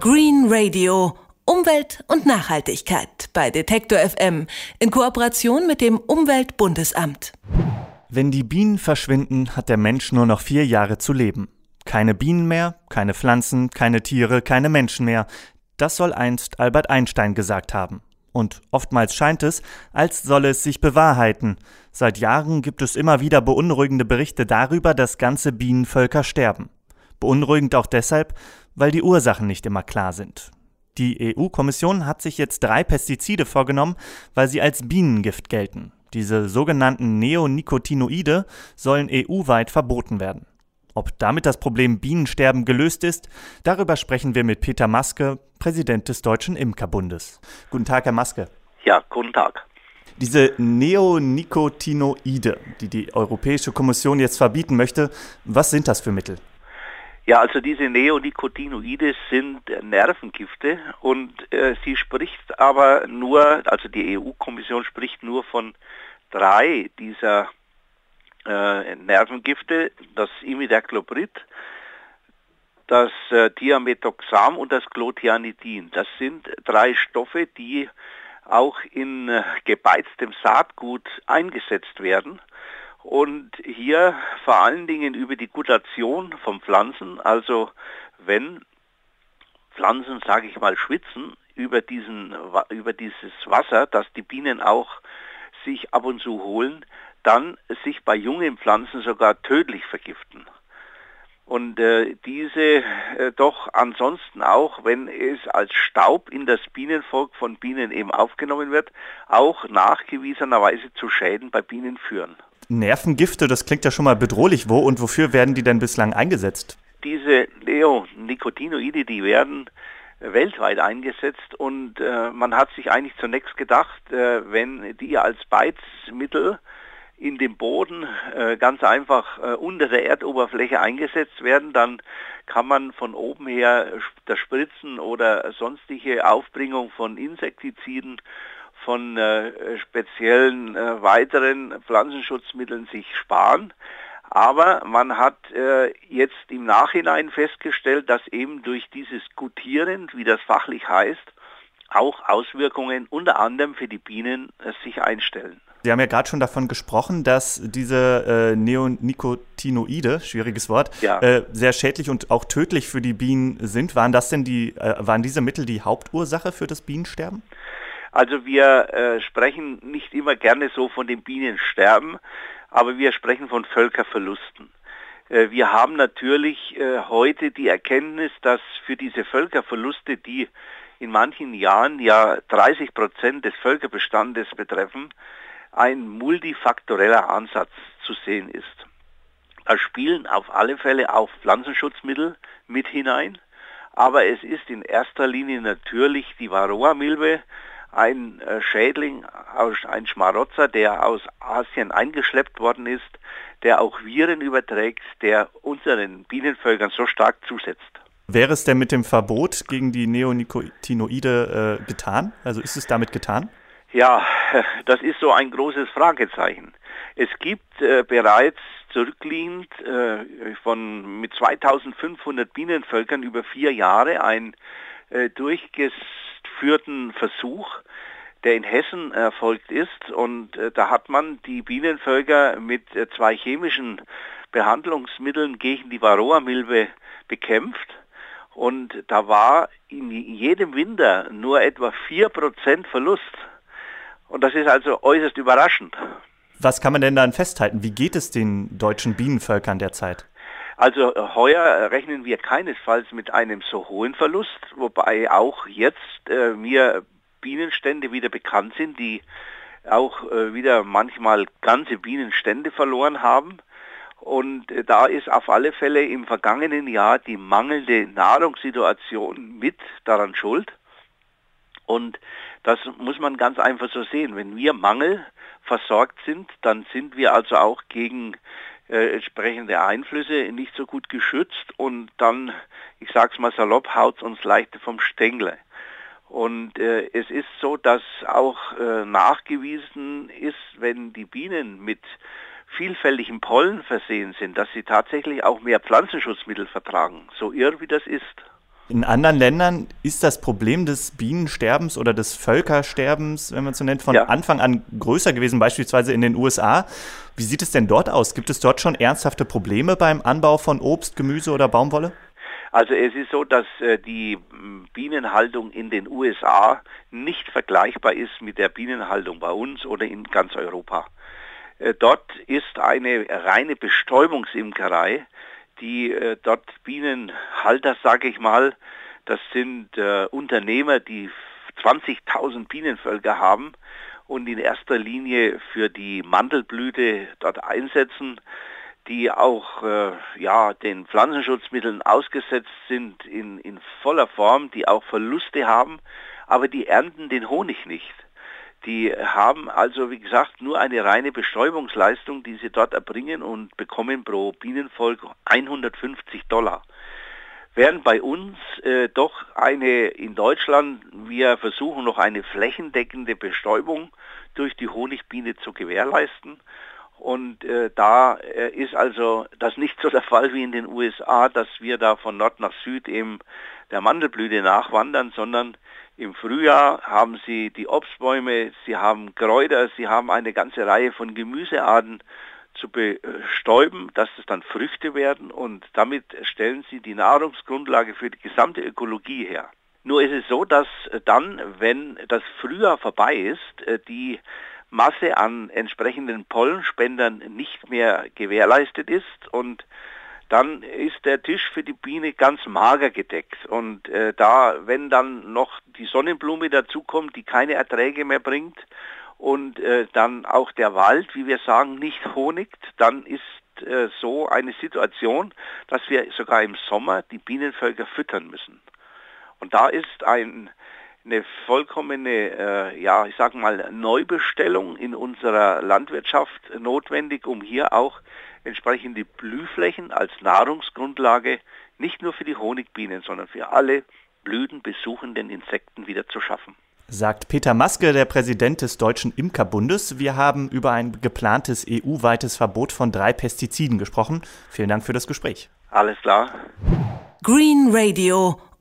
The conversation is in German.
Green Radio. Umwelt und Nachhaltigkeit bei Detektor FM in Kooperation mit dem Umweltbundesamt. Wenn die Bienen verschwinden, hat der Mensch nur noch vier Jahre zu leben. Keine Bienen mehr, keine Pflanzen, keine Tiere, keine Menschen mehr. Das soll einst Albert Einstein gesagt haben. Und oftmals scheint es, als solle es sich bewahrheiten. Seit Jahren gibt es immer wieder beunruhigende Berichte darüber, dass ganze Bienenvölker sterben. Beunruhigend auch deshalb, weil die Ursachen nicht immer klar sind. Die EU-Kommission hat sich jetzt drei Pestizide vorgenommen, weil sie als Bienengift gelten. Diese sogenannten Neonicotinoide sollen EU-weit verboten werden. Ob damit das Problem Bienensterben gelöst ist, darüber sprechen wir mit Peter Maske, Präsident des Deutschen Imkerbundes. Guten Tag, Herr Maske. Ja, guten Tag. Diese Neonicotinoide, die die Europäische Kommission jetzt verbieten möchte, was sind das für Mittel? Ja, also diese Neonicotinoide sind Nervengifte und äh, sie spricht aber nur, also die EU-Kommission spricht nur von drei dieser äh, Nervengifte, das Imidacloprid, das äh, Thiamethoxam und das Clothianidin. Das sind drei Stoffe, die auch in äh, gebeiztem Saatgut eingesetzt werden und hier vor allen Dingen über die Gutation von Pflanzen, also wenn Pflanzen, sage ich mal, schwitzen über, diesen, über dieses Wasser, das die Bienen auch sich ab und zu holen, dann sich bei jungen Pflanzen sogar tödlich vergiften. Und äh, diese äh, doch ansonsten auch, wenn es als Staub in das Bienenvolk von Bienen eben aufgenommen wird, auch nachgewiesenerweise zu Schäden bei Bienen führen. Nervengifte, das klingt ja schon mal bedrohlich. Wo und wofür werden die denn bislang eingesetzt? Diese Neonicotinoide, die werden weltweit eingesetzt und äh, man hat sich eigentlich zunächst gedacht, äh, wenn die als Beizmittel in dem Boden äh, ganz einfach äh, unter der Erdoberfläche eingesetzt werden, dann kann man von oben her das Spritzen oder sonstige Aufbringung von Insektiziden von äh, speziellen äh, weiteren Pflanzenschutzmitteln sich sparen. Aber man hat äh, jetzt im Nachhinein festgestellt, dass eben durch dieses Gutieren, wie das fachlich heißt, auch Auswirkungen unter anderem für die Bienen äh, sich einstellen. Sie haben ja gerade schon davon gesprochen, dass diese äh, Neonicotinoide, schwieriges Wort, ja. äh, sehr schädlich und auch tödlich für die Bienen sind. Waren das denn die, äh, waren diese Mittel die Hauptursache für das Bienensterben? Also wir äh, sprechen nicht immer gerne so von dem Bienensterben, aber wir sprechen von Völkerverlusten. Äh, wir haben natürlich äh, heute die Erkenntnis, dass für diese Völkerverluste, die in manchen Jahren ja 30 Prozent des Völkerbestandes betreffen, ein multifaktoreller Ansatz zu sehen ist. Da spielen auf alle Fälle auch Pflanzenschutzmittel mit hinein, aber es ist in erster Linie natürlich die Varroa-Milbe, ein äh, Schädling, ein Schmarotzer, der aus Asien eingeschleppt worden ist, der auch Viren überträgt, der unseren Bienenvölkern so stark zusetzt. Wäre es denn mit dem Verbot gegen die Neonicotinoide äh, getan? Also ist es damit getan? Ja, das ist so ein großes Fragezeichen. Es gibt äh, bereits zurückliegend äh, von mit 2500 Bienenvölkern über vier Jahre ein äh, durchges durchgeführten Versuch, der in Hessen erfolgt ist. Und äh, da hat man die Bienenvölker mit äh, zwei chemischen Behandlungsmitteln gegen die Varroa-Milbe bekämpft. Und da war in jedem Winter nur etwa 4% Verlust. Und das ist also äußerst überraschend. Was kann man denn dann festhalten? Wie geht es den deutschen Bienenvölkern derzeit? Also äh, heuer rechnen wir keinesfalls mit einem so hohen Verlust, wobei auch jetzt äh, mir Bienenstände wieder bekannt sind, die auch äh, wieder manchmal ganze Bienenstände verloren haben. Und äh, da ist auf alle Fälle im vergangenen Jahr die mangelnde Nahrungssituation mit daran schuld. Und das muss man ganz einfach so sehen. Wenn wir Mangel versorgt sind, dann sind wir also auch gegen äh, entsprechende Einflüsse nicht so gut geschützt und dann, ich sag's mal salopp, haut's uns leichter vom Stängel. Und äh, es ist so, dass auch äh, nachgewiesen ist, wenn die Bienen mit vielfältigem Pollen versehen sind, dass sie tatsächlich auch mehr Pflanzenschutzmittel vertragen, so irr wie das ist. In anderen Ländern ist das Problem des Bienensterbens oder des Völkersterbens, wenn man es so nennt, von ja. Anfang an größer gewesen, beispielsweise in den USA. Wie sieht es denn dort aus? Gibt es dort schon ernsthafte Probleme beim Anbau von Obst, Gemüse oder Baumwolle? Also es ist so, dass äh, die Bienenhaltung in den USA nicht vergleichbar ist mit der Bienenhaltung bei uns oder in ganz Europa. Äh, dort ist eine reine Bestäubungsimkerei die äh, dort Bienenhalter, sage ich mal, das sind äh, Unternehmer, die 20.000 Bienenvölker haben und in erster Linie für die Mandelblüte dort einsetzen, die auch äh, ja, den Pflanzenschutzmitteln ausgesetzt sind in, in voller Form, die auch Verluste haben, aber die ernten den Honig nicht. Die haben also, wie gesagt, nur eine reine Bestäubungsleistung, die sie dort erbringen und bekommen pro Bienenvolk 150 Dollar. Während bei uns äh, doch eine in Deutschland, wir versuchen noch eine flächendeckende Bestäubung durch die Honigbiene zu gewährleisten. Und äh, da äh, ist also das nicht so der Fall wie in den USA, dass wir da von Nord nach Süd eben der Mandelblüte nachwandern, sondern im Frühjahr haben sie die Obstbäume, sie haben Kräuter, sie haben eine ganze Reihe von Gemüsearten zu bestäuben, dass es dann Früchte werden und damit stellen sie die Nahrungsgrundlage für die gesamte Ökologie her. Nur ist es so, dass dann, wenn das Frühjahr vorbei ist, äh, die Masse an entsprechenden Pollenspendern nicht mehr gewährleistet ist und dann ist der Tisch für die Biene ganz mager gedeckt. Und äh, da, wenn dann noch die Sonnenblume dazukommt, die keine Erträge mehr bringt, und äh, dann auch der Wald, wie wir sagen, nicht honigt, dann ist äh, so eine Situation, dass wir sogar im Sommer die Bienenvölker füttern müssen. Und da ist ein, eine vollkommene, äh, ja, ich sage mal, Neubestellung in unserer Landwirtschaft notwendig, um hier auch entsprechende Blühflächen als Nahrungsgrundlage nicht nur für die Honigbienen, sondern für alle blütenbesuchenden Insekten wieder zu schaffen. Sagt Peter Maske, der Präsident des Deutschen Imkerbundes. Wir haben über ein geplantes EU-weites Verbot von drei Pestiziden gesprochen. Vielen Dank für das Gespräch. Alles klar. Green Radio.